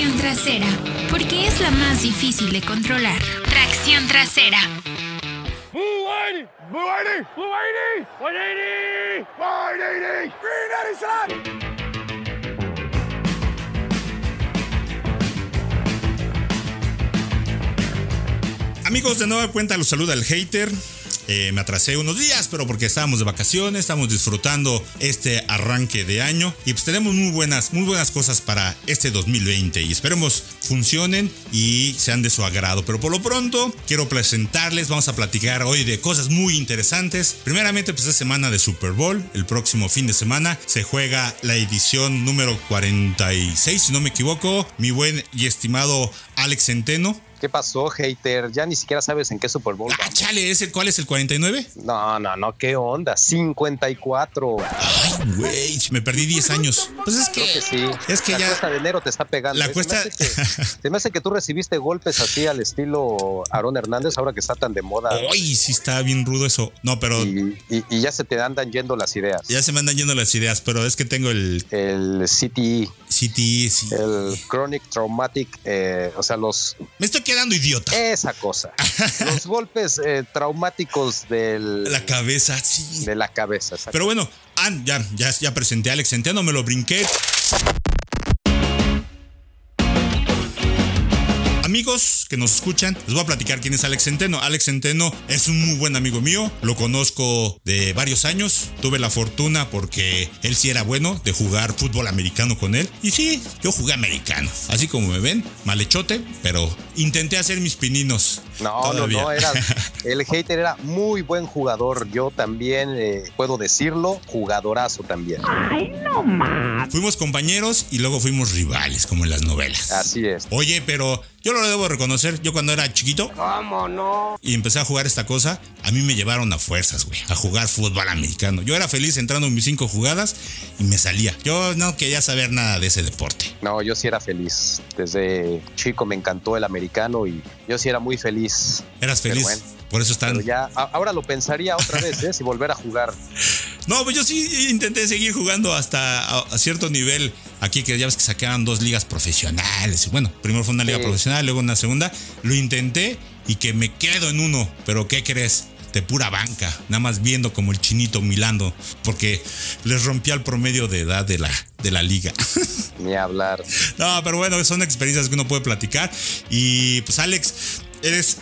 tracción trasera, porque es la más difícil de controlar. Tracción trasera. Amigos, de nueva cuenta los saluda el hater. Eh, me atrasé unos días, pero porque estábamos de vacaciones, estamos disfrutando este arranque de año y pues tenemos muy buenas, muy buenas cosas para este 2020 y esperemos funcionen y sean de su agrado. Pero por lo pronto quiero presentarles, vamos a platicar hoy de cosas muy interesantes. Primeramente pues es semana de Super Bowl, el próximo fin de semana se juega la edición número 46, si no me equivoco, mi buen y estimado Alex Centeno ¿Qué pasó, hater? Ya ni siquiera sabes en qué Super Bowl. Ah, chale, ¿es el, ¿cuál es el 49? No, no, no, ¿qué onda? 54. Ay, güey, me perdí 10 años. Pues es que, que sí. Es que la ya. cuesta de enero te está pegando. La ¿eh? cuesta. Se me, hace que, se me hace que tú recibiste golpes así al estilo Aaron Hernández, ahora que está tan de moda. Ay, sí está bien rudo eso. No, pero. Y, y, y, ya se te andan yendo las ideas. Ya se me andan yendo las ideas, pero es que tengo el. El CTE. CTE, sí. El Chronic Traumatic, eh, o sea, los. Me estoy quedando idiota. Esa cosa. los golpes eh, traumáticos del. La cabeza, sí. De la cabeza. Exacto. Pero bueno, ya, ya, ya presenté a Alex Centeno, me lo brinqué. Amigos que nos escuchan, les voy a platicar quién es Alex Centeno. Alex Centeno es un muy buen amigo mío, lo conozco de varios años. Tuve la fortuna porque él sí era bueno de jugar fútbol americano con él. Y sí, yo jugué americano. Así como me ven, malechote, pero intenté hacer mis pininos. No, todavía. no, no, era, el hater era muy buen jugador. Yo también eh, puedo decirlo, jugadorazo también. Ay, no más. Fuimos compañeros y luego fuimos rivales, como en las novelas. Así es. Oye, pero yo lo debo reconocer. Yo cuando era chiquito. ¿Cómo no? Y empecé a jugar esta cosa. A mí me llevaron a fuerzas, güey. A jugar fútbol americano. Yo era feliz entrando en mis cinco jugadas y me salía. Yo no quería saber nada de ese deporte. No, yo sí era feliz. Desde chico me encantó el americano y yo sí era muy feliz. Eras feliz. Bueno, por eso están. Pero ya, ahora lo pensaría otra vez, ¿eh? si volver a jugar. No, pues yo sí intenté seguir jugando hasta a, a, cierto nivel. Aquí que ya ves que sacaban dos ligas profesionales. Bueno, primero fue una liga sí. profesional, luego una segunda. Lo intenté y que me quedo en uno. Pero ¿qué crees? De pura banca, nada más viendo como el chinito milando, porque les rompía el promedio de edad de la, de la liga. Ni hablar. No, pero bueno, son experiencias que uno puede platicar. Y pues, Alex, eres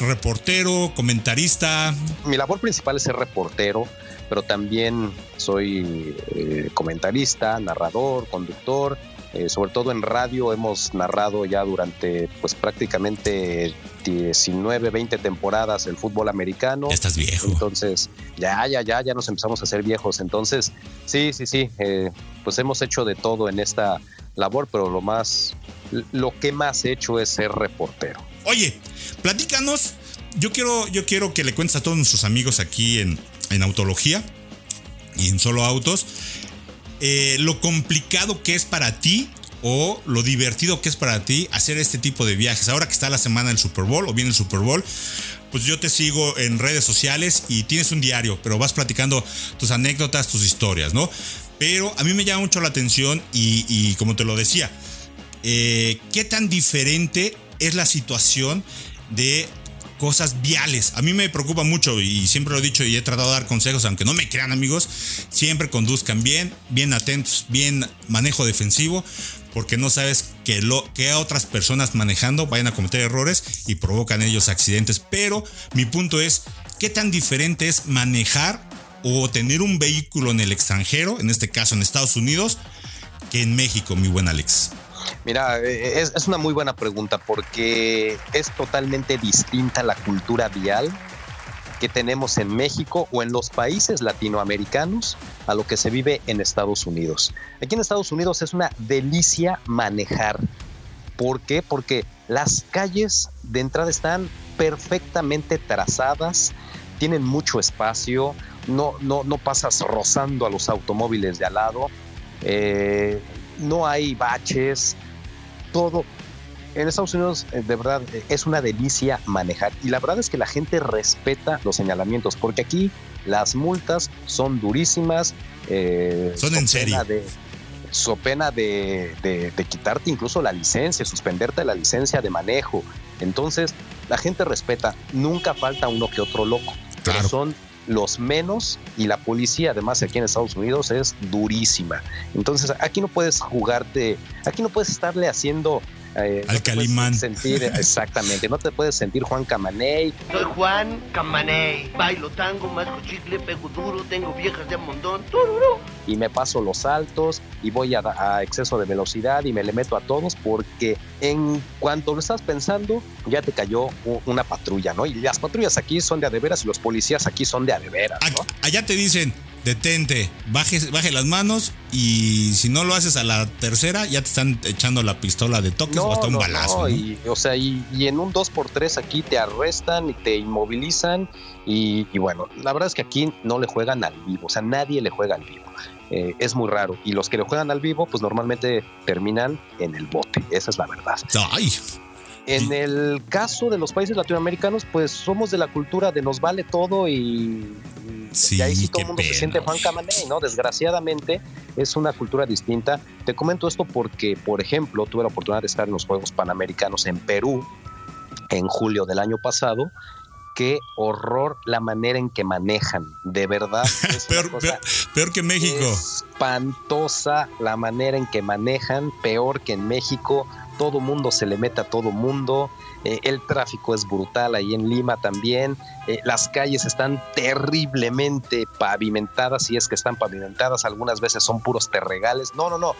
reportero, comentarista. Mi labor principal es ser reportero, pero también soy eh, comentarista, narrador, conductor. Eh, sobre todo en radio hemos narrado ya durante pues prácticamente 19, 20 temporadas el fútbol americano. Estás viejo. Entonces, ya, ya, ya, ya nos empezamos a hacer viejos. Entonces, sí, sí, sí, eh, pues hemos hecho de todo en esta labor, pero lo más, lo que más he hecho es ser reportero. Oye, platícanos. Yo quiero, yo quiero que le cuentes a todos nuestros amigos aquí en, en Autología y en Solo Autos eh, lo complicado que es para ti o lo divertido que es para ti hacer este tipo de viajes. Ahora que está la semana del Super Bowl o viene el Super Bowl, pues yo te sigo en redes sociales y tienes un diario, pero vas platicando tus anécdotas, tus historias, ¿no? Pero a mí me llama mucho la atención y, como te lo decía, eh, ¿qué tan diferente es la situación de cosas viales. A mí me preocupa mucho y siempre lo he dicho y he tratado de dar consejos, aunque no me crean amigos, siempre conduzcan bien, bien atentos, bien manejo defensivo, porque no sabes que, lo, que otras personas manejando vayan a cometer errores y provocan ellos accidentes. Pero mi punto es, ¿qué tan diferente es manejar o tener un vehículo en el extranjero, en este caso en Estados Unidos, que en México, mi buen Alex? Mira, es, es, una muy buena pregunta porque es totalmente distinta la cultura vial que tenemos en México o en los países latinoamericanos a lo que se vive en Estados Unidos. Aquí en Estados Unidos es una delicia manejar. ¿Por qué? Porque las calles de entrada están perfectamente trazadas, tienen mucho espacio, no, no, no pasas rozando a los automóviles de al lado. Eh, no hay baches, todo. En Estados Unidos, de verdad, es una delicia manejar. Y la verdad es que la gente respeta los señalamientos, porque aquí las multas son durísimas. Eh, son en serio. De, so pena de, de, de, quitarte incluso la licencia, suspenderte la licencia de manejo. Entonces, la gente respeta, nunca falta uno que otro loco, Claro. pero son los menos y la policía además aquí en Estados Unidos es durísima. Entonces, aquí no puedes jugarte, aquí no puedes estarle haciendo... eh, Al Calimán. sentir exactamente, no te puedes sentir Juan Camaney, Soy Juan Camaney. Bailo tango, masco chicle, pego duro, tengo viejas de montón. Tururú. y me paso los saltos y voy a, a exceso de velocidad y me le meto a todos porque en cuanto lo estás pensando ya te cayó una patrulla, ¿no? Y las patrullas aquí son de a de veras y los policías aquí son de a de veras. Allá te dicen, detente, baje, baje las manos y si no lo haces a la tercera, ya te están echando la pistola de toques o hasta un no, balazo. Y, o sea, y, y en un 2x3 aquí te arrestan y te inmovilizan y, y bueno, la verdad es que aquí no le juegan al vivo, o sea, nadie le juega al vivo. Eh, es muy raro y los que le juegan al vivo pues normalmente terminan en el bote, esa es la verdad. Ay, En el caso de los países latinoamericanos, pues somos de la cultura de nos vale todo y, Sí, y ahí sí todo el mundo se siente Juan. Camaney, ¿no? Desgraciadamente es una cultura distinta. Te comento esto porque, por ejemplo, tuve la oportunidad de estar en los Juegos Panamericanos en Perú en julio del año pasado. Qué horror la manera en que manejan, de verdad. es peor, peor, peor que México. espantosa la manera en que manejan, peor que en México. Todo mundo se le mete a todo mundo. eh, el tráfico es brutal ahí en Lima también. eh, las calles están terriblemente pavimentadas, si es que están pavimentadas. Algunas veces son puros terregales. No, no, no.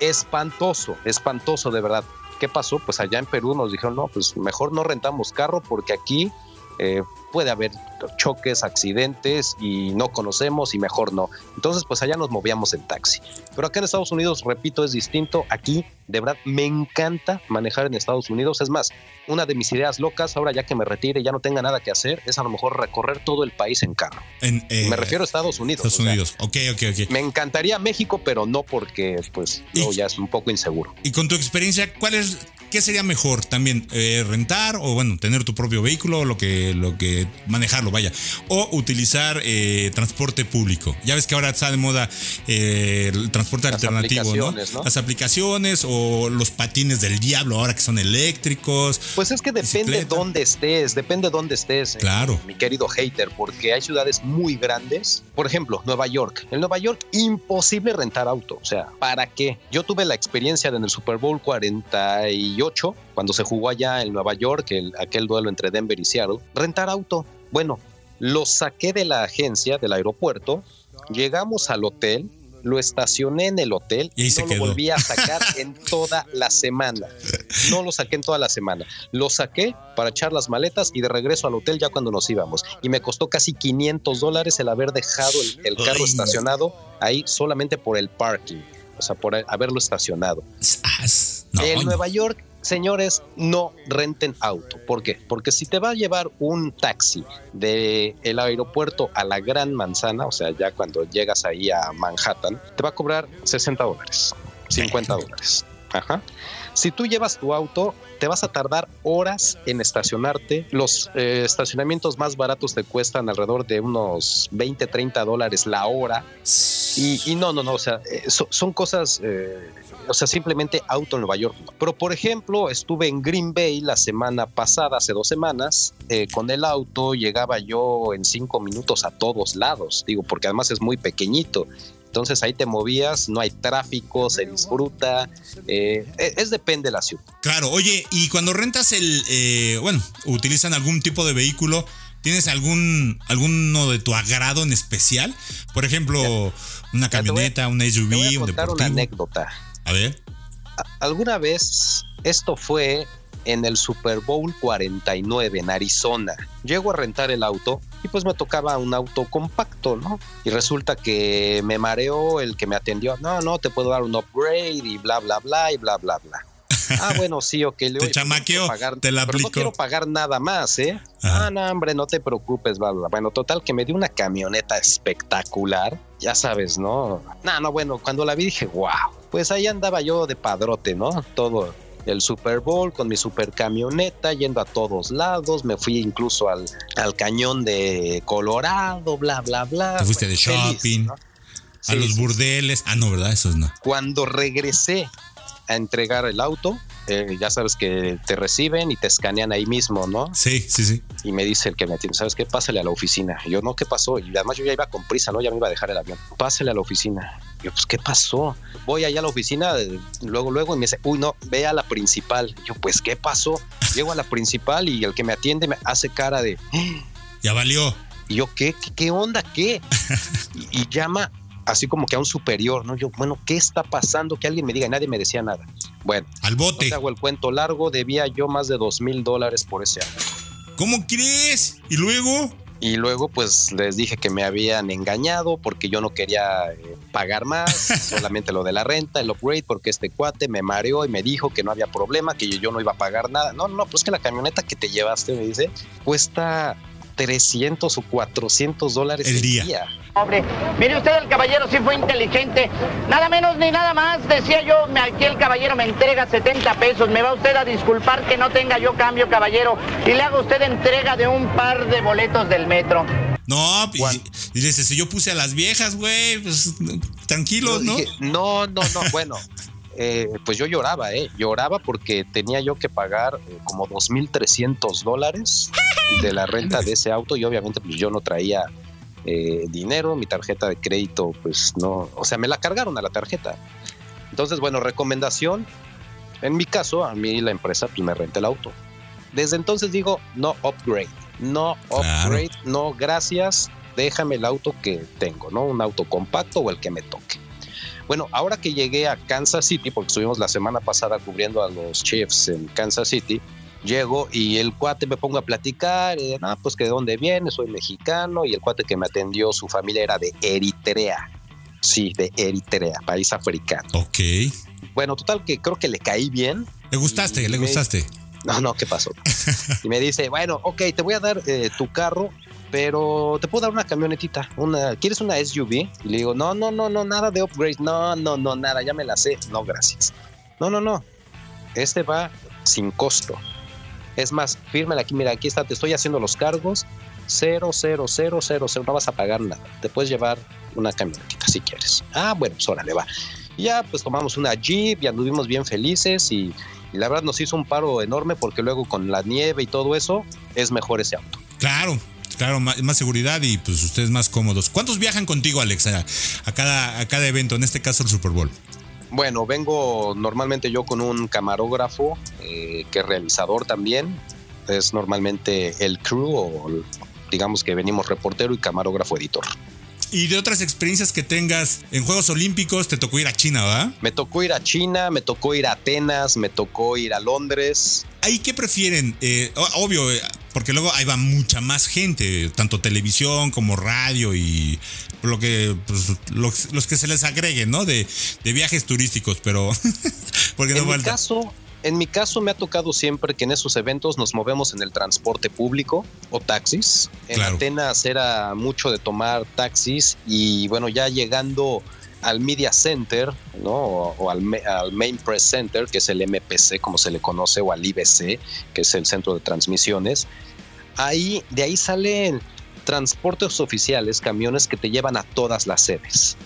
Espantoso, espantoso de verdad. ¿Qué pasó? Pues allá en Perú nos dijeron, no, pues mejor no rentamos carro porque aquí eh, puede haber choques, accidentes y no conocemos y mejor no. Entonces, pues allá nos movíamos en taxi. Pero acá en Estados Unidos, repito, es distinto. Aquí, de verdad, me encanta manejar en Estados Unidos. Es más, una de mis ideas locas, ahora ya que me retire y ya no tenga nada que hacer, es a lo mejor recorrer todo el país en carro. En, eh, me refiero a Estados Unidos. Estados o sea, Unidos. Ok, ok, ok. me encantaría México, pero no porque, pues, luego ya es un poco inseguro. Y con tu experiencia, ¿cuál es, qué sería mejor también? Eh, ¿Rentar o, bueno, tener tu propio vehículo, lo que, lo que, manejarlo, vaya? O utilizar eh, transporte público. Ya ves que ahora está de moda eh, el transporte Las alternativo, ¿no? aplicaciones, ¿no? Las aplicaciones o los patines del diablo ahora que son eléctricos. Pues es que depende Bicicleta. dónde estés, depende dónde estés, Claro. mi querido hater, porque hay ciudades muy grandes. Por ejemplo, Nueva York. En Nueva York, imposible rentar auto. O sea, ¿para qué? Yo tuve la experiencia de en el Super Bowl 48, cuando se jugó allá en Nueva York, el- aquel duelo entre Denver y Seattle. Rentar auto. Bueno, lo saqué de la agencia, del aeropuerto, llegamos al hotel. Lo estacioné en el hotel Y se no lo quedó. volví a sacar en toda la semana. No lo saqué en toda la semana. Lo saqué para echar las maletas y de regreso al hotel ya cuando nos íbamos. Y me costó casi 500 dólares el haber dejado el, el carro Ay. estacionado ahí solamente por el parking. O sea, por haberlo estacionado. As- No, en. Nueva York, señores, no renten auto. ¿Por qué? Porque si te va a llevar un taxi de el aeropuerto a la Gran Manzana, o sea, ya cuando llegas ahí a Manhattan, te va a cobrar 60 dólares, 50 dólares. Ajá. Si tú llevas tu auto, te vas a tardar horas en estacionarte. Los eh, estacionamientos más baratos te cuestan alrededor de unos 20, 30 dólares la hora. Y, y no, no, no, o sea, eh, so- son cosas, eh, o sea, simplemente auto en Nueva York. Pero, por ejemplo, estuve en Green Bay la semana pasada, hace dos semanas, con el auto llegaba yo en cinco minutos a todos lados, digo, porque además es muy pequeñito. Entonces ahí te movías, no hay tráfico, se disfruta, eh, es, es depende de la ciudad. Claro, oye, y cuando rentas el, eh, bueno, utilizan algún tipo de vehículo, ¿tienes algún, alguno de tu agrado en especial? Por ejemplo, una te voy a- camioneta, un SUV, Te voy a un contar deportivo. una anécdota. A ver, Alguna vez, esto fue en el Super Bowl 49 en Arizona. Llego a rentar el auto y pues me tocaba un auto compacto, ¿no? Y resulta que me mareó el que me atendió. No, no, te puedo dar un upgrade y bla, bla, bla y bla, bla, bla. Ah, bueno, sí, ok. Le Te "Oye, pues, no chamaqueó, quiero pagar- te la pero aplicó". no quiero pagar nada más, ¿eh? Ajá. Ah, no, hombre, no te preocupes, bla, bla. bla. Bueno, total, que me dio una camioneta espectacular. Ya sabes, ¿no? No, no, bueno, cuando la vi dije, wow. Pues ahí andaba yo de padrote, ¿no? Todo el Super Bowl con mi super camioneta, yendo a todos lados. Me fui incluso al, al cañón de Colorado, bla, bla, bla. Te fuiste de Feliz, shopping. ¿no? a Sí, los burdeles. Ah, no, ¿verdad? Esos no. Cuando regresé a entregar el auto, eh, ya sabes que te reciben y te escanean ahí mismo, ¿no? Sí, sí, sí. Y me dice el que me atiende, ¿sabes qué? Pásale a la oficina. Y yo, no, ¿qué pasó? Y además yo ya iba con prisa, ¿no? Ya me iba a dejar el avión. Pásale a la oficina. Y yo, pues, ¿qué pasó? Voy allá a la oficina, eh, luego, luego, y me dice, uy, no, ve a la principal. Y yo, pues, ¿qué pasó? Llego a la principal y el que me atiende me hace cara de, Ya valió. y yo, ¿qué? ¿Qué, qué onda? ¿Qué? y, y llama así como que a un superior, ¿no? Yo, bueno, ¿qué está pasando? Que alguien me diga, nadie me decía nada. Bueno, Al no bote. te hago el cuento largo, debía yo más de dos mil dólares por ese auto. ¿Cómo crees? ¿Y luego? Y luego pues les dije que me habían engañado porque yo no quería eh, pagar más, solamente lo de la renta, el upgrade, porque este cuate me mareó y me dijo que no había problema, que yo, yo no iba a pagar nada. No, no, pues que la camioneta que te llevaste, me dice, cuesta 300 o 400 dólares El día. Pobre. Mire usted, el caballero sí fue inteligente. Nada menos ni nada más. Decía yo, me- aquí el caballero me entrega 70 pesos. Me va usted a disculpar que no tenga yo cambio, caballero. Y le hago usted entrega de un par de boletos del metro. No, y, Juan. y dice, si yo puse a las viejas, güey, pues tranquilos, ¿no? dije, no, no, no, bueno. eh, pues yo lloraba, ¿eh? Lloraba porque tenía yo que pagar eh, como 2.300 dólares de la renta de ese auto y obviamente pues yo no traía eh, dinero, mi tarjeta de crédito pues no, o sea, me la cargaron a la tarjeta. Entonces, bueno, recomendación, en mi caso, a mí la empresa pues me renta el auto. Desde entonces digo, no upgrade, no Claro. upgrade, no gracias, déjame el auto que tengo, ¿no? Un auto compacto o el que me toque. Bueno, ahora que llegué a Kansas City, porque estuvimos la semana pasada cubriendo a los Chiefs en Kansas City, llego y el cuate me pongo a platicar, y, ah, pues que de dónde viene, soy mexicano, y el cuate que me atendió, su familia era de Eritrea. Sí, de Eritrea, país africano. Ok. Bueno, total que creo que le caí bien. ¿Le gustaste? ¿Le me- gustaste? No, no, ¿qué pasó? y me dice, bueno, ok, te voy a dar eh, tu carro, pero te puedo dar una camionetita. Una, ¿Quieres una SUV? Y le digo, no, no, no, no, nada de upgrade. No, no, no, nada, ya me la sé. No, gracias. No, no, no. Este va sin costo. Es más, fírmela aquí, mira, aquí está, te estoy haciendo los cargos. Cero, cero, cero, cero, cero, no vas a pagar nada. Te puedes llevar una camionetita si quieres. Ah, bueno, pues órale, va. Ya, pues tomamos una Jeep y anduvimos bien felices y, y la verdad nos hizo un paro enorme porque luego con la nieve y todo eso es mejor ese auto. Claro, claro, más, más seguridad y pues ustedes más cómodos. ¿Cuántos viajan contigo, Alex, a, a cada, a cada evento, en este caso el Super Bowl? Bueno, vengo normalmente yo con un camarógrafo eh, que es realizador también. Es normalmente el crew o digamos que venimos reportero y camarógrafo editor. Y de otras experiencias que tengas en Juegos Olímpicos, te tocó ir a China, ¿verdad? Me tocó ir a China, me tocó ir a Atenas, me tocó ir a Londres. ¿Ahí qué prefieren? Eh, obvio, eh, porque luego ahí va mucha más gente, tanto televisión como radio y lo que pues, los, los que se les agreguen, ¿no? De, de viajes turísticos, pero porque no En mi falta. caso, en mi caso me ha tocado siempre que en esos eventos nos movemos en el transporte público o taxis. En Claro. Atenas era mucho de tomar taxis y bueno, ya llegando al Media Center, ¿no? O, o al, al Main Press Center, que es el MPC, como se le conoce, o al IBC, que es el centro de transmisiones. Ahí, de ahí salen transportes oficiales, camiones que te llevan a todas las sedes.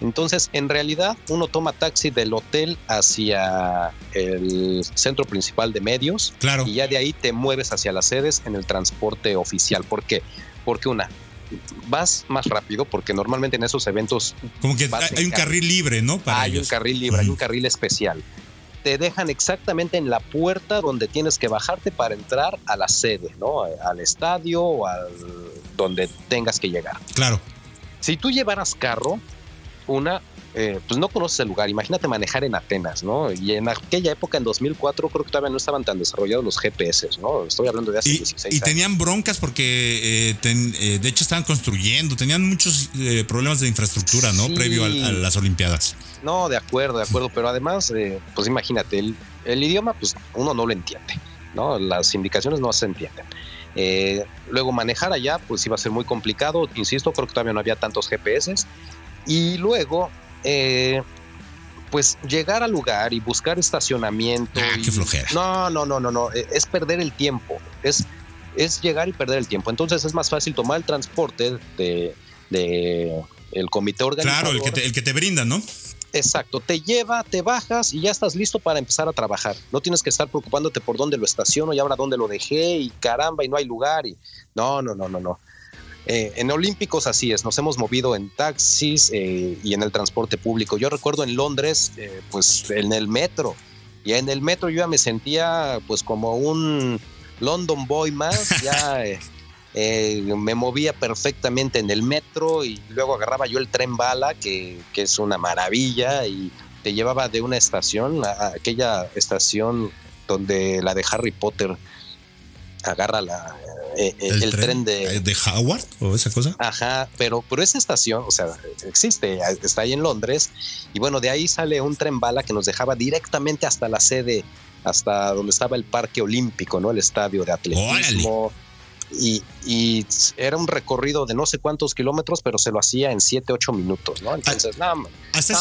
Entonces, en realidad, uno toma taxi del hotel hacia el centro principal de medios Claro. y ya de ahí te mueves hacia las sedes en el transporte oficial. ¿Por qué? Porque una, vas más rápido, porque normalmente en esos eventos Como que hay un carril libre, ¿no? Para hay ellos. un carril libre, hay un carril especial. Te dejan exactamente en la puerta donde tienes que bajarte para entrar a la sede, ¿no? Al estadio o al donde tengas que llegar. Claro. Si tú llevaras carro, una, eh, pues no conoces el lugar. Imagínate manejar en Atenas, ¿no? Y en aquella época, en 2004, creo que todavía no estaban tan desarrollados los GPS, ¿no? Estoy hablando de hace Y, 16 y años. tenían broncas porque eh, ten- eh, de hecho estaban construyendo, tenían muchos problemas de infraestructura, ¿no? Sí. Previo a, las Olimpiadas. No, de acuerdo, de acuerdo, pero además, eh, pues imagínate, el, el idioma, pues uno no lo entiende, ¿no? Las indicaciones no se entienden. Luego manejar allá, pues iba a ser muy complicado, insisto, creo que todavía no había tantos GPS. Y luego, eh, pues llegar al lugar y buscar estacionamiento. Ah, y- qué flojera. No, no, no, no, no, eh, es perder el tiempo, es, es llegar y perder el tiempo. Entonces es más fácil tomar el transporte de, de el comité organizador. Claro, el que te, el que te brinda, ¿no? Exacto, te lleva, te bajas y ya estás listo para empezar a trabajar. No tienes que estar preocupándote por dónde lo estaciono y ahora dónde lo dejé y caramba y no hay lugar y no, no, no, no, no. Eh, en Olímpicos así es, nos hemos movido en taxis eh, y en el transporte público. Yo recuerdo en Londres, eh, pues en el metro, y en el metro yo ya me sentía pues como un London Boy más, ya me movía perfectamente en el metro y luego agarraba yo el tren bala, que, que es una maravilla, y te llevaba de una estación a aquella estación donde la de Harry Potter agarra la, eh, eh, el, tren, de, de Howard o esa cosa. Ajá, pero, pero esa estación, o sea, existe, está ahí en Londres, y bueno, de ahí sale un tren bala que nos dejaba directamente hasta la sede, hasta donde estaba el Parque Olímpico, ¿no? El estadio de atletismo y, y, era un recorrido de no sé cuántos kilómetros, pero se lo hacía en 7, 8 minutos, ¿no? Entonces, ah,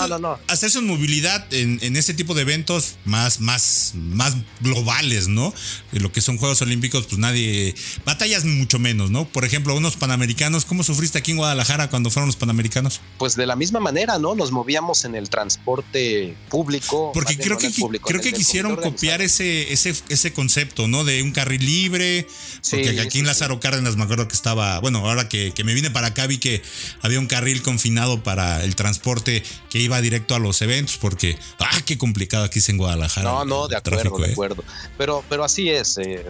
no, no, eso en movilidad, en, en ese tipo de eventos más, más, más globales, ¿no? Lo que son Juegos Olímpicos, pues nadie. Batallas mucho menos, ¿no? Por ejemplo, unos panamericanos, ¿cómo sufriste aquí en Guadalajara cuando fueron los panamericanos? Pues de la misma manera, ¿no? Nos movíamos en el transporte público. Porque creo que, público, creo que quisieron copiar ese, ese, ese concepto, ¿no? De un carril libre. Porque sí, aquí sí, en las Lázaro Cárdenas me acuerdo que estaba, bueno, ahora que, que, me vine para acá vi que había un carril confinado para el transporte que iba directo a los eventos, porque, ah, qué complicado aquí es en Guadalajara. No, no, de acuerdo, tráfico, de ¿eh? acuerdo. Pero, pero así es, eh,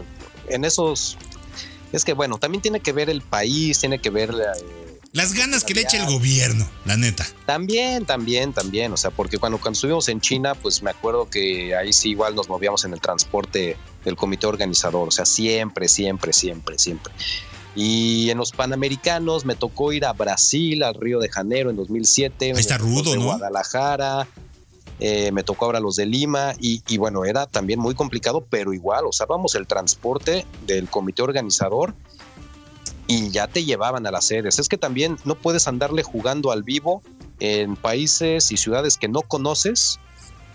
en esos, es que bueno, también tiene que ver el país, tiene que ver... Eh, las ganas que le eche el gobierno, la neta. También, también, también. O sea, porque cuando, cuando estuvimos en China, pues me acuerdo que ahí sí igual nos movíamos en el transporte del comité organizador. O sea, siempre, siempre, siempre, siempre. Y en los Panamericanos me tocó ir a Brasil, al Río de Janeiro en 2007. Ahí está rudo, de ¿no? Guadalajara. Eh, me tocó ahora los de Lima y, y, bueno, era también muy complicado, pero igual, usábamos el transporte del comité organizador y ya te llevaban a las sedes. Es que también no puedes andarle jugando al vivo en países y ciudades que no conoces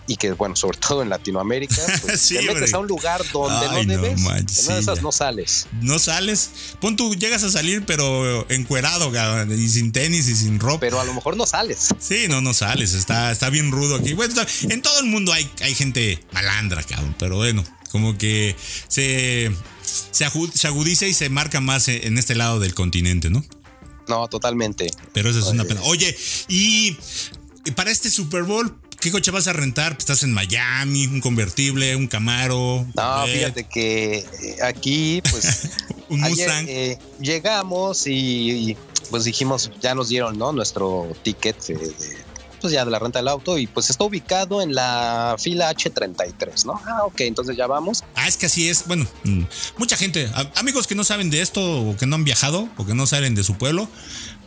y que, bueno, sobre todo en Latinoamérica, pues, sí, te metes hombre. a un lugar donde Ay, no debes, no, manches, en una de esas no sales. No sales, pon tú, llegas a salir, pero encuerado, y sin tenis y sin ropa. Pero a lo mejor no sales. Sí, no, no sales, está, está bien rudo aquí. Bueno, en todo el mundo hay, hay gente malandra, cabrón, pero bueno, como que se, se, se agudiza y se marca más en este lado del continente, ¿no? No, totalmente. Pero eso es una pena. Oye, y para este Super Bowl, ¿Qué coche vas a rentar? Pues estás en Miami, un convertible, un Camaro. No, fíjate que aquí, pues. un Mustang. Ayer, eh, llegamos y, y, pues dijimos, ya nos dieron, ¿no? Nuestro ticket pues ya de la renta del auto y pues está ubicado en la fila H33, ¿no? Ah, ok, entonces ya vamos. Ah, es que así es. Bueno, mm, mucha gente, amigos que no saben de esto o que no han viajado o que no salen de su pueblo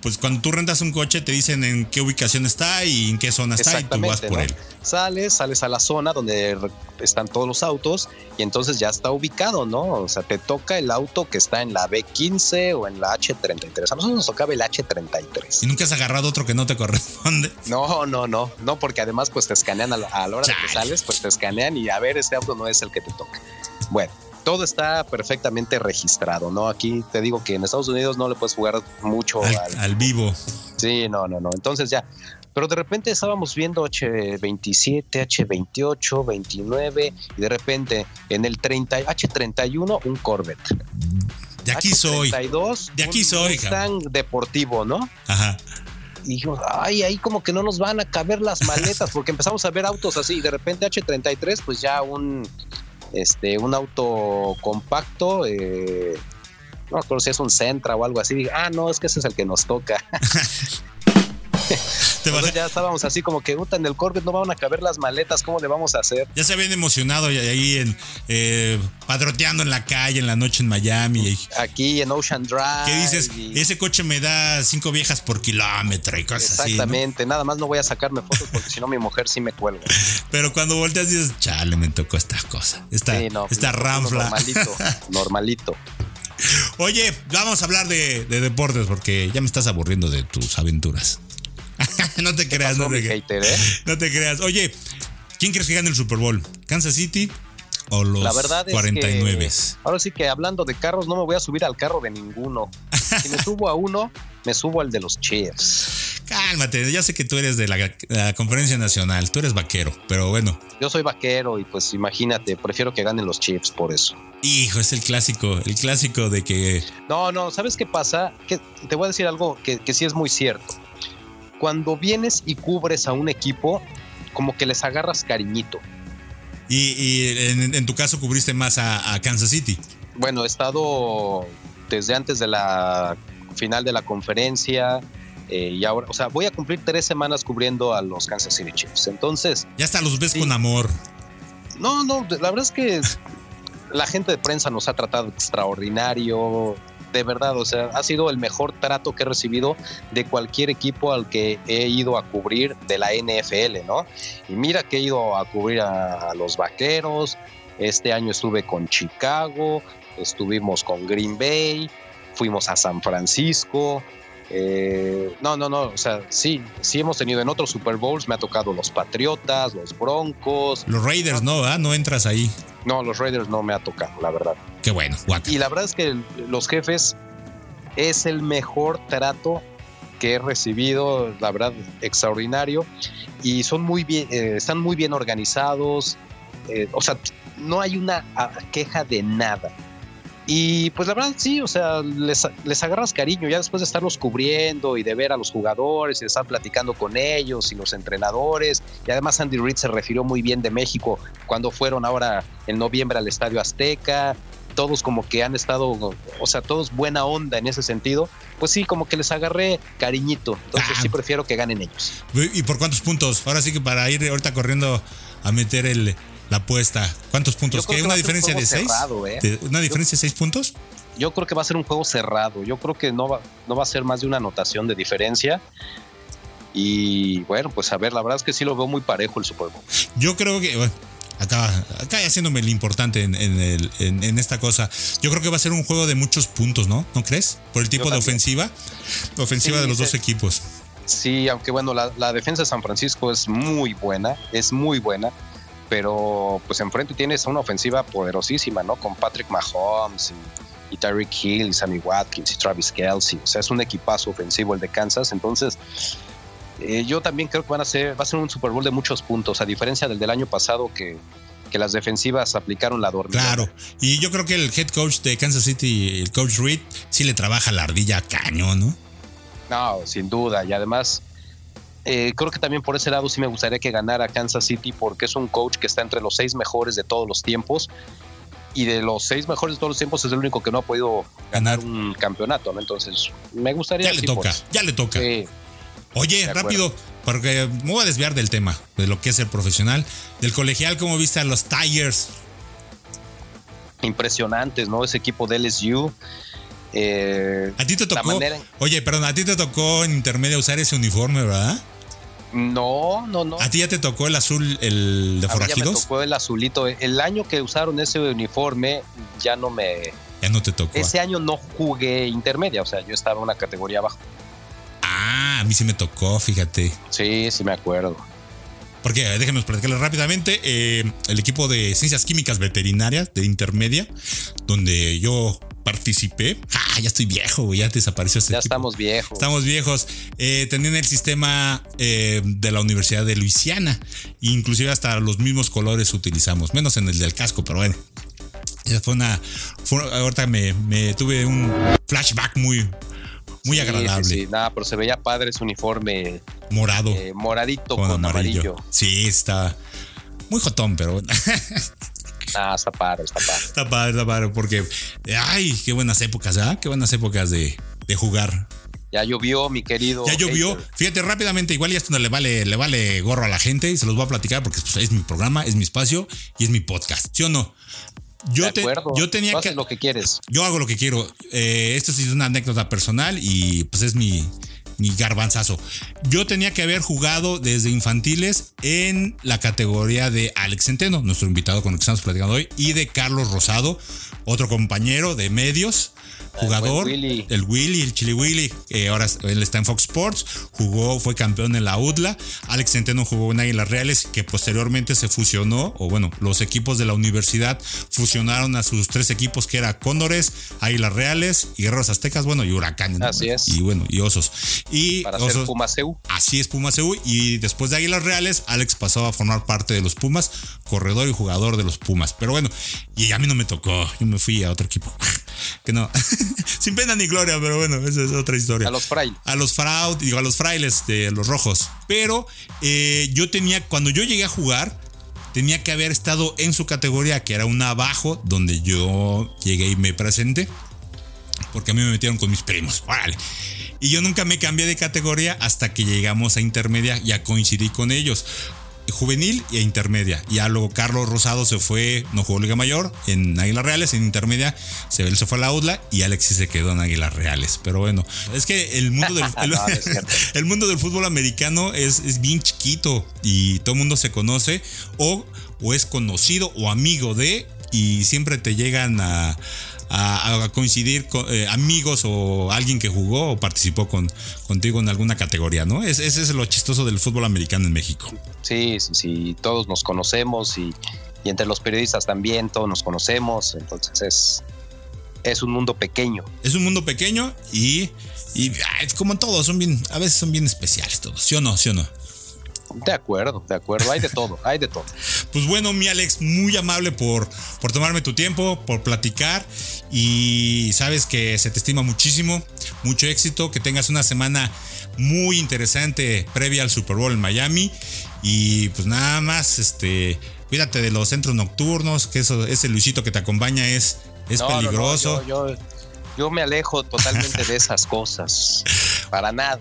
pues cuando tú rentas un coche te dicen en qué ubicación está y en qué zona está y tú vas por ¿no? él. Sales, sales a la zona donde están todos los autos y entonces ya está ubicado, ¿no? O sea, te toca el auto que está en la B15 o en la H33. A nosotros nos tocaba el H33. ¿Y nunca has agarrado otro que no te corresponde? No, no, no, no, porque además pues te escanean a la, a la hora Chale. de que sales, pues te escanean y a ver, este auto no es el que te toca. Bueno, todo está perfectamente registrado, ¿no? Aquí te digo que en Estados Unidos no le puedes jugar mucho al, al, al vivo. Sí, no, no, no. Entonces ya, pero de repente estábamos viendo H27, H28, 29 y de repente en el 30, H31 un Corvette. De aquí soy. De aquí soy. Mustang deportivo, ¿no? Ajá. Y dijimos, ay, ahí como que no nos van a caber las maletas, porque empezamos a ver autos así, y de repente H33, pues ya un este, un auto compacto, eh, no me acuerdo si es un Centra o algo así. Ah, no, es que ese es el que nos toca. Entonces ya estábamos así como que puta, en el Corvette no van a caber las maletas, ¿cómo le vamos a hacer? Ya se habían emocionado y ahí en eh, padroteando en la calle en la noche en Miami. Aquí en Ocean Drive. ¿Qué dices? Y... Ese coche me da cinco viejas por kilómetro y cosas Exactamente, así. Exactamente, ¿no? nada más no voy a sacarme fotos porque si no mi mujer sí me cuelga. Pero cuando volteas dices, chale, me tocó esta cosa, esta, sí, no, esta ranfla. Normalito, normalito. Oye, vamos a hablar de, de deportes porque ya me estás aburriendo de tus aventuras. no te creas, no te, hater, ¿eh? no te creas. Oye, ¿quién crees que gane el Super Bowl? ¿Kansas City o los La verdad 49? Es que, ahora sí que hablando de carros, no me voy a subir al carro de ninguno. si me subo a uno, me subo al de los Chiefs. Cálmate, ya sé que tú eres de la, la, conferencia nacional, tú eres vaquero, pero bueno. Yo soy vaquero y pues imagínate, prefiero que ganen los Chiefs por eso. Hijo, es el clásico, el clásico de que... No, no, ¿sabes qué pasa? Que te voy a decir algo que, que sí es muy cierto. Cuando vienes y cubres a un equipo, como que les agarras cariñito. Y, y en, en, tu caso cubriste más a, a Kansas City. Bueno, he estado desde antes de la final de la conferencia, eh, y ahora, o sea, voy a cumplir tres semanas cubriendo a los Kansas City Chiefs. Entonces. Ya hasta los ves sí. con amor. No, no, la verdad es que la gente de prensa nos ha tratado extraordinario. De verdad, o sea, ha sido el mejor trato que he recibido de cualquier equipo al que he ido a cubrir de la NFL, ¿no? Y mira que he ido a cubrir a, a los vaqueros. Este año estuve con Chicago, estuvimos con Green Bay, fuimos a San Francisco, eh, no, no, no, o sea, sí, sí hemos tenido en otros Super Bowls, me ha tocado los Patriotas, los Broncos. Los Raiders no, ¿ah? No entras ahí. No, los Raiders no me ha tocado, la verdad. Qué bueno, guaca. Y la verdad es que los jefes es el mejor trato que he recibido, la verdad, extraordinario. Y son muy bien, eh, están muy bien organizados. Eh, o sea, no hay una queja de nada. Y pues la verdad sí, o sea, les, les, agarras cariño ya después de estarlos cubriendo y de ver a los jugadores y de estar platicando con ellos y los entrenadores. Y además Andy Reid se refirió muy bien de México cuando fueron ahora en noviembre al Estadio Azteca. Todos como que han estado, o sea, todos buena onda en ese sentido. Pues sí, como que les agarré cariñito. Entonces ah. sí prefiero que ganen ellos. ¿Y por cuántos puntos? Ahora sí que para ir ahorita corriendo a meter el, la apuesta. ¿Cuántos puntos? ¿Qué? ¿Una diferencia de seis? Cerrado, ¿eh? ¿Una diferencia de seis puntos? Yo creo que va a ser un juego cerrado. Yo creo que no va, no va a ser más de una anotación de diferencia. Y bueno, pues a ver, la verdad es que sí lo veo muy parejo el Super Bowl. Yo creo que, bueno, acá, acá haciéndome el importante en, en, el, en, en, esta cosa. Yo creo que va a ser un juego de muchos puntos, ¿no? ¿No crees? Por el tipo Yo de también. ofensiva. Ofensiva sí, de los dos equipos. Sí, aunque bueno, la, la defensa de San Francisco es muy buena, es muy buena pero pues enfrente tienes una ofensiva poderosísima, ¿no? Con Patrick Mahomes y, y Tyreek Hill y Sammy Watkins y Travis Kelsey. O sea, es un equipazo ofensivo el de Kansas. Entonces, eh, yo también creo que van a ser, va a ser un Super Bowl de muchos puntos, a diferencia del del año pasado que, que las defensivas aplicaron la dormida. Claro, y yo creo que el head coach de Kansas City, el coach Reed, sí le trabaja la ardilla cañón, ¿no? No, sin duda. Y además, eh, creo que también por ese lado sí me gustaría que ganara Kansas City porque es un coach que está entre los seis mejores de todos los tiempos y de los seis mejores de todos los tiempos es el único que no ha podido ganar un campeonato, ¿no? Entonces, me gustaría... Ya le toca, pues, ya le toca. Sí, Oye, rápido, porque me voy a desviar del tema, de lo que es el profesional, del colegial, ¿cómo viste a los Tigers? Impresionantes, ¿no? Ese equipo de LSU. Eh, a ti te tocó. En... Oye, perdón, a ti te tocó en intermedia usar ese uniforme, ¿verdad? No, no, no. ¿A ti ya te tocó el azul, el de a forajidos? ya me tocó el azulito. El año que usaron ese uniforme ya no me. Ya no te tocó. Ese año no jugué intermedia, o sea, yo estaba una categoría abajo. Ah, a mí sí me tocó, fíjate. Sí, sí me acuerdo. Porque déjenos platicarles rápidamente. Eh, el equipo de ciencias químicas veterinarias de intermedia, donde yo participé. Ah, ya estoy viejo, güey, ya desapareció ese Ya estamos viejos. Estamos viejos. Eh, tenían el sistema eh, de la Universidad de Luisiana. Inclusive hasta los mismos colores utilizamos, menos en el del casco, pero bueno. Ya fue una. Fue, ahorita me, me, tuve un flashback muy, muy sí, agradable. Sí, sí. Nada, pero se veía padre ese uniforme. Morado. Eh, moradito con, con amarillo. amarillo. Sí, está muy jotón, pero. Ah, está padre, está padre. Está padre, está padre, porque, ay, qué buenas épocas, ¿ah? Qué buenas épocas de, de jugar. Ya llovió, mi querido. Ya llovió. Hater. Fíjate, rápidamente, igual ya esto le vale, le vale gorro a la gente y se los voy a platicar porque pues, es mi programa, es mi espacio y es mi podcast. ¿Sí o no? Yo, te, yo tenía Tú que. lo que quieres. Yo hago lo que quiero. Eh, esto sí es una anécdota personal y pues es mi, mi garbanzazo. Yo tenía que haber jugado desde infantiles en la categoría de Alex Centeno, nuestro invitado con el que estamos platicando hoy, y de Carlos Rosado, otro compañero de medios. Jugador, Willy. el Willy, el Chili Willy, eh, ahora él está en Fox Sports, jugó, fue campeón en la UDLA, Alex Centeno jugó en Águilas Reales, que posteriormente se fusionó, o bueno, los equipos de la universidad fusionaron a sus tres equipos, que era Cóndores, Águilas Reales y Guerreros Aztecas, bueno, y Huracanes. ¿no? Así es. Y bueno, y Osos. Y Para ser Osos, Pumaseu. Así es, Pumas EU. Y después de Águilas Reales, Alex pasó a formar parte de los Pumas, corredor y jugador de los Pumas. Pero bueno, y a mí no me tocó. Yo me fui a otro equipo. Que no. Sin pena ni gloria, pero bueno, esa es otra historia. A los frail. A los fraud, digo, a los frailes de los rojos. Pero eh, yo tenía, cuando yo llegué a jugar, tenía que haber estado en su categoría, que era una abajo, donde yo llegué y me presenté. Porque a mí me metieron con mis primos. Órale. Y yo nunca me cambié de categoría hasta que llegamos a intermedia. Ya coincidí con ellos. Juvenil y a intermedia. Ya luego Carlos Rosado se fue, no jugó Liga Mayor en Águilas Reales, en intermedia se, él se fue a la UDLA y Alexis se quedó en Águilas Reales. Pero bueno, es que el mundo del, No, el mundo del fútbol americano es, es bien chiquito y todo el mundo se conoce o, o es conocido o amigo de y siempre te llegan a, a- a coincidir con eh, amigos o alguien que jugó o participó con, contigo en alguna categoría, ¿no? Es- ese es lo chistoso del fútbol americano en México. Sí, sí, sí. Todos nos conocemos y, y entre los periodistas también todos nos conocemos. Entonces es, es un mundo pequeño. Es un mundo pequeño y, y ah, es como en todo, son bien, a veces son bien especiales todos, ¿sí o no? ¿Sí o no? De acuerdo, de acuerdo. Hay de todo, hay de todo. Pues bueno, mi Alex, muy amable por, por tomarme tu tiempo, por platicar y sabes que se te estima muchísimo, mucho éxito, que tengas una semana muy interesante previa al Super Bowl en Miami y pues nada más, este, cuídate de los centros nocturnos, que eso, ese Luisito que te acompaña es, es No, no, no, peligroso. yo, yo- yo me alejo totalmente de esas cosas. Para nada.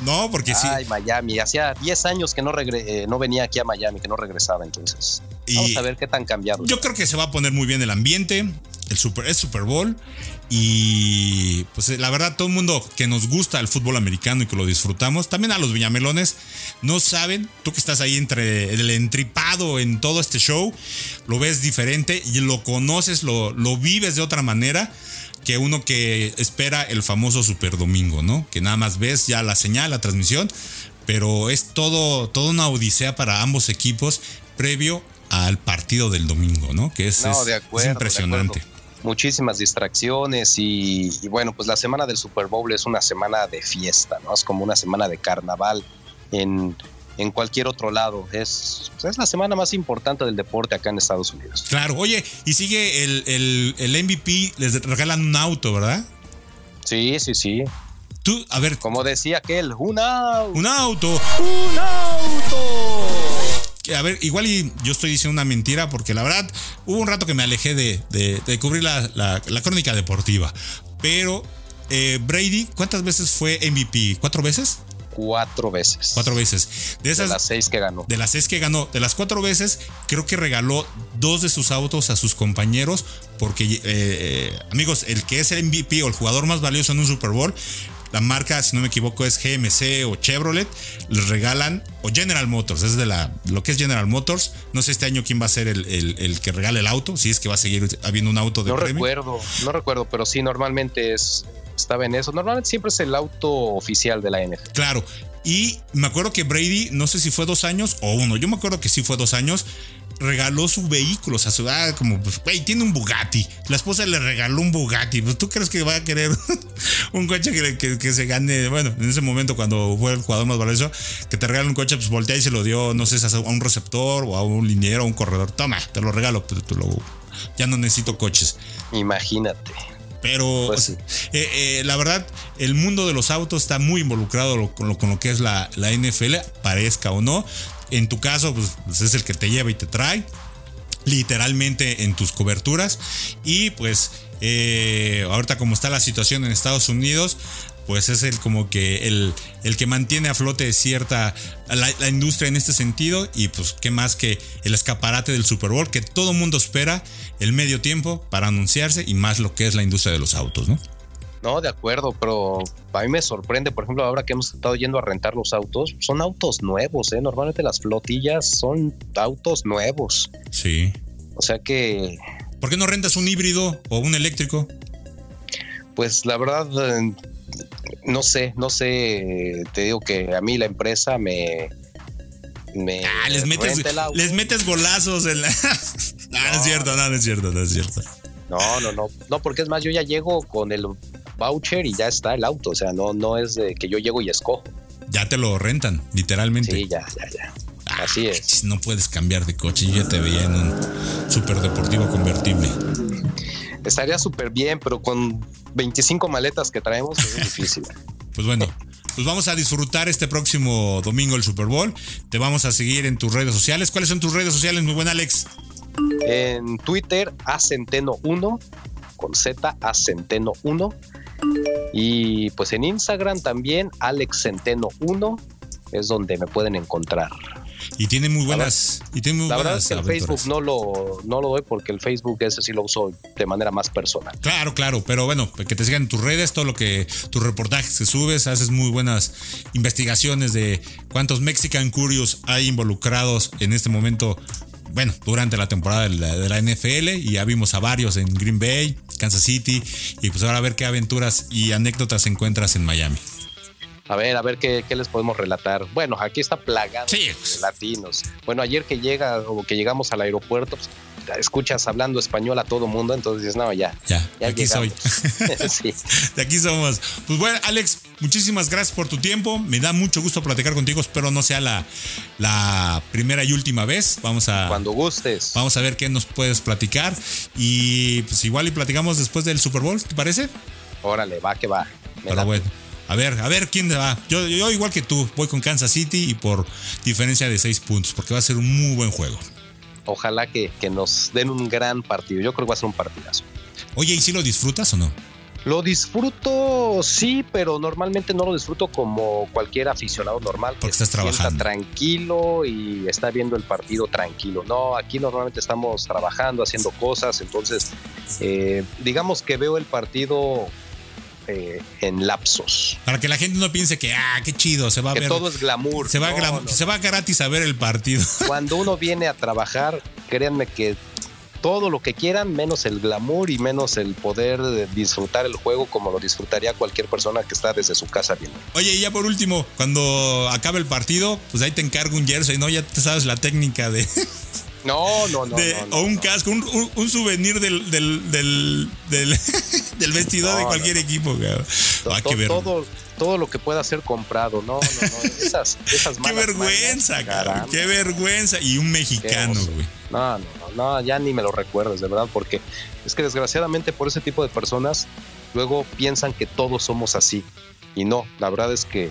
No, porque sí. Ay, Miami. Hacía 10 años que no, regre- eh, no venía aquí a Miami, que no regresaba. Entonces, Y- vamos a ver qué tan cambiado. Yo creo que se va a poner muy bien el ambiente. El super, es Super Bowl. Y pues la verdad, todo el mundo que nos gusta el fútbol americano y que lo disfrutamos, también a los viñamelones, no saben, tú que estás ahí entre el entripado en todo este show, lo ves diferente y lo conoces, lo, lo vives de otra manera que uno que espera el famoso Super Domingo, ¿no? Que nada más ves ya la señal, la transmisión, pero es todo, toda una odisea para ambos equipos previo al partido del domingo, ¿no? Que es, No, es- impresionante. Muchísimas distracciones y, y bueno, pues la semana del Super Bowl es una semana de fiesta, ¿no? Es como una semana de carnaval en, en cualquier otro lado. Es, pues, es la semana más importante del deporte acá en Estados Unidos. Claro, oye, y sigue el, el, el MVP, les regalan un auto, ¿verdad? Sí, sí, sí. Tú, a ver, Como decía aquel, un out. un auto. ¡Un auto! Que, A ver, igual y yo estoy diciendo una mentira porque la verdad hubo un rato que me alejé de, de- de cubrir la, la- la crónica deportiva. Pero eh, Brady, ¿cuántas veces fue MVP? ¿Cuatro veces? Cuatro veces. Cuatro veces. De las seis que ganó. de las seis que ganó, de las cuatro veces, creo que regaló dos de sus autos a sus compañeros. Porque, eh, eh, amigos, el que es el MVP o el jugador más valioso en un Super Bowl, la marca, si no me equivoco, es GMC o Chevrolet, les regalan, o General Motors, es de la, lo que es General Motors. No sé este año quién va a ser el, el- el que regale el auto, si es que va a seguir habiendo un auto de No premio. recuerdo, no recuerdo, pero sí, normalmente es, estaba en eso. Normalmente siempre es el auto oficial de la NFL. Claro. Y me acuerdo que Brady, no sé si fue dos años o uno, yo me acuerdo que sí fue dos años, regaló su vehículo, o sea, su, ah, como, pues, güey, tiene un Bugatti. La esposa le regaló un Bugatti. Pues, ¿Tú crees que va a querer un coche que, que- que se gane? Bueno, en ese momento, cuando fue el jugador más valioso, que te regala un coche, pues voltea y se lo dio, no sé, a un receptor o a un liniero o un corredor. Toma, te lo regalo, pero tú lo- ya no necesito coches. Imagínate. Pero Pues eh, eh, la verdad, el mundo de los autos está muy involucrado lo- con, lo, con lo que es la, la NFL, parezca o no. En tu caso, pues, pues, es el que te lleva y te trae, literalmente en tus coberturas. Y pues eh, ahorita como está la situación en Estados Unidos, pues es el como que el, el que mantiene a flote cierta la, la industria en este sentido y pues qué más que el escaparate del Super Bowl que todo mundo espera el medio tiempo para anunciarse y más lo que es la industria de los autos, ¿no? No, de acuerdo, pero a mí me sorprende, por ejemplo, ahora que hemos estado yendo a rentar los autos, son autos nuevos, ¿eh? Normalmente las flotillas son autos nuevos. Sí. O sea que ¿Por qué no rentas un híbrido o un eléctrico? Pues la verdad, eh, no sé, no sé. Te digo que a mí la empresa me. me Ah, les metes, les metes golazos en la. Ah, no, es cierto, no, no es cierto, no es cierto. No, no, no. No, porque es más, yo ya llego con el voucher y ya está el auto. O sea, no, no es de que yo llego y escojo. Ya te lo rentan, literalmente. Sí, ya, ya, ya. Ah, Así es. No puedes cambiar de coche. Yo ya te veía en un superdeportivo convertible. Estaría súper bien, pero con 25 maletas que traemos es difícil. Pues bueno, pues vamos a disfrutar este próximo domingo el Super Bowl. Te vamos a seguir en tus redes sociales. ¿Cuáles son tus redes sociales, mi buen Alex? En Twitter, Acenteno1, con Z, Acenteno1. Y pues en Instagram también, AlexCenteno1, es donde me pueden encontrar. Y tiene muy buenas. Y tiene muy La verdad es que el aventuras. Facebook no lo, no lo doy porque el Facebook ese sí lo uso de manera más personal. Claro, claro, pero bueno, que te sigan en tus redes, todo lo que tus reportajes que subes, haces muy buenas investigaciones de cuántos Mexican Curious hay involucrados en este momento, bueno, durante la temporada de la, de la NFL y ya vimos a varios en Green Bay, Kansas City y pues ahora a ver qué aventuras y anécdotas encuentras en Miami. A ver, a ver qué, qué les podemos relatar. Bueno, aquí está plagado Sí. de latinos. Bueno, ayer que llega o que llegamos al aeropuerto, pues, escuchas hablando español a todo mundo, entonces dices, no, ya. Ya, Ya aquí soy. llegamos. sí. De aquí somos. Pues bueno, Alex, muchísimas gracias por tu tiempo. Me da mucho gusto platicar contigo. Espero no sea la, la primera y última vez. Vamos a, Cuando gustes. vamos a ver qué nos puedes platicar. Y pues igual y platicamos después del Super Bowl, ¿te parece? Órale, va que va. Me Pero bueno. A ver, a ver quién va. Yo, yo igual que tú, voy con Kansas City y por diferencia de seis puntos, porque va a ser un muy buen juego. Ojalá que, que nos den un gran partido. Yo creo que va a ser un partidazo. Oye, ¿y si lo disfrutas o no? Lo disfruto, sí, pero normalmente no lo disfruto como cualquier aficionado normal. Porque que estás trabajando. tranquilo y está viendo el partido tranquilo. No, aquí normalmente estamos trabajando, haciendo cosas, entonces eh, digamos que veo el partido eh, en lapsos. Para que la gente no piense que, ah, qué chido, se va a Que ver. todo es glamour. se, va no. se va gratis a ver el partido. Cuando uno viene a trabajar, créanme que todo lo que quieran, menos el glamour y menos el poder de disfrutar el juego como lo disfrutaría cualquier persona que está desde su casa viendo. Oye, y ya por último, cuando acabe el partido, pues ahí te encargo un jersey, ¿no? Ya te sabes la técnica de. No, no, no. de- no, no, o un no. casco, un, un- souvenir del, del, del, del, del vestidor de cualquier equipo, cabrón. Ah, qué, ver- todo, todo lo que pueda ser comprado. No, no, no. Esas, esas qué malas vergüenza, mañas, cabrón. caramba. Qué vergüenza. Y un mexicano, Qué güey. No, no, no, no, ya ni me lo recuerdes, de verdad, porque es que desgraciadamente por ese tipo de personas luego piensan que todos somos así. Y no, la verdad es que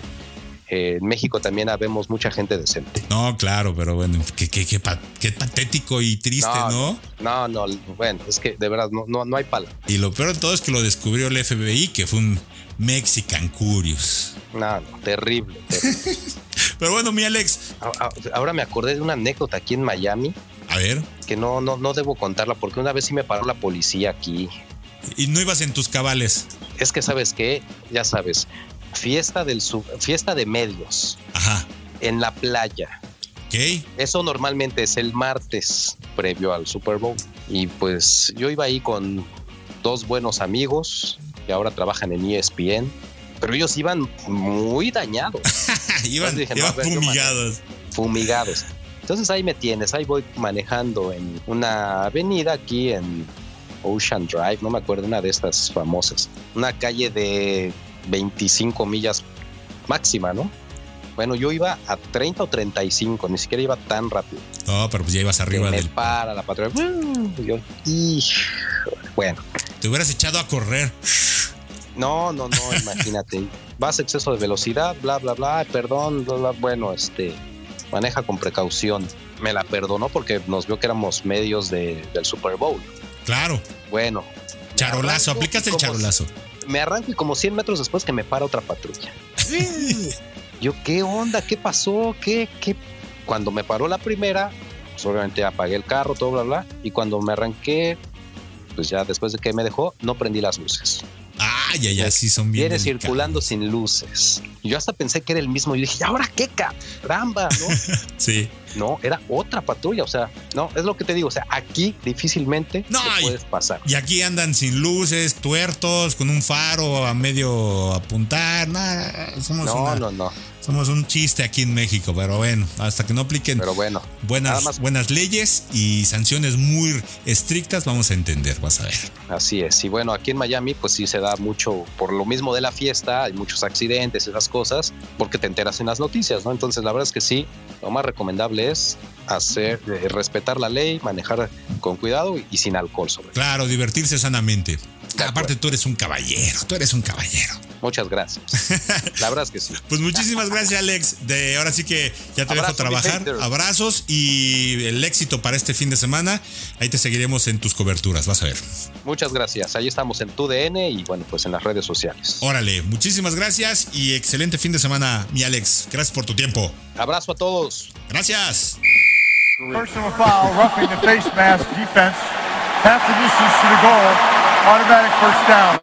eh, en México también habemos mucha gente decente. No, claro, pero bueno, qué, qué, qué, pa- qué patético y triste, ¿no? No, no, bueno, es que de verdad no, no, no hay palabra. Y lo peor de todo es que lo descubrió el FBI, que fue un Mexican Curious. No, no, terrible. terrible. Pero bueno, mi Alex, Ahora me acordé de una anécdota aquí en Miami a ver, que no, no, no debo contarla porque una vez sí me paró la policía aquí. y no ibas en tus cabales. Es que sabes qué, ya sabes, fiesta del sub- fiesta de medios Ajá, en la playa. ok. Eso normalmente es el martes previo al Super Bowl. Y pues yo iba ahí con dos buenos amigos que ahora trabajan en ESPN, pero ellos iban muy dañados, iban dije, no, iban ver, yo fumigados. fumigados. Entonces ahí me tienes, ahí voy manejando en una avenida aquí en Ocean Drive, no me acuerdo, una de estas famosas. Una calle de 25 millas máxima, ¿no? Bueno, yo iba a 30 o 35, ni siquiera iba tan rápido. No, pero pues ya ibas arriba del. para la patrulla. Y yo, "Hijo". bueno, Te hubieras echado a correr. no, no, no, imagínate. Vas a exceso de velocidad, bla, bla, bla, perdón, bla, bla. bueno, este, maneja con precaución. Me la perdonó porque nos vio que éramos medios de- del Super Bowl. Claro, Bueno. charolazo, arranco aplicaste y el charolazo. Me arranco y como 100 metros después que me para otra patrulla. Yo, ¿qué onda? ¿Qué pasó? ¿Qué? ¿Qué? Cuando me paró la primera, pues obviamente apagué el carro, todo, bla, bla. Y cuando me arranqué, pues ya después de que me dejó, no prendí las luces. Ah, Ay, ay, ay, sí son bien Viene delicados. circulando sin luces. Y yo hasta pensé que era el mismo. Y dije, ¿y ahora qué caramba? ¿no? Sí. no, era otra patrulla. O sea, no, es lo que te digo. O sea, aquí difícilmente No, te puedes pasar. Y aquí andan sin luces, tuertos, con un faro a medio apuntar. Nada, somos, No, una- no, no. Somos un chiste aquí en México, pero bueno, hasta que no apliquen Pero bueno, nada buenas, más. buenas leyes y sanciones muy estrictas, vamos a entender, vas a ver. Así es. Y bueno, aquí en Miami, pues sí se da mucho por lo mismo de la fiesta. Hay muchos accidentes, esas cosas, porque te enteras en las noticias, ¿no? Entonces, la verdad es que sí, lo más recomendable es hacer, eh, respetar la ley, manejar con cuidado y, y sin alcohol, sobre todo. Claro, divertirse sanamente. Aparte, tú eres un caballero, tú eres un caballero. Muchas gracias. La verdad es que sí. Pues muchísimas gracias, Alex. De ahora sí que ya te dejo trabajar. Abrazos y el éxito para este fin de semana. Ahí te seguiremos en tus coberturas, vas a ver. Muchas gracias. Ahí estamos en tu DN y bueno, pues en las redes sociales. Órale, muchísimas gracias y excelente fin de semana, mi Alex. Gracias por tu tiempo. Abrazo a todos. Gracias. Personal foul, roughing the face mask defense. Half the distance to the goal. Automatic first down.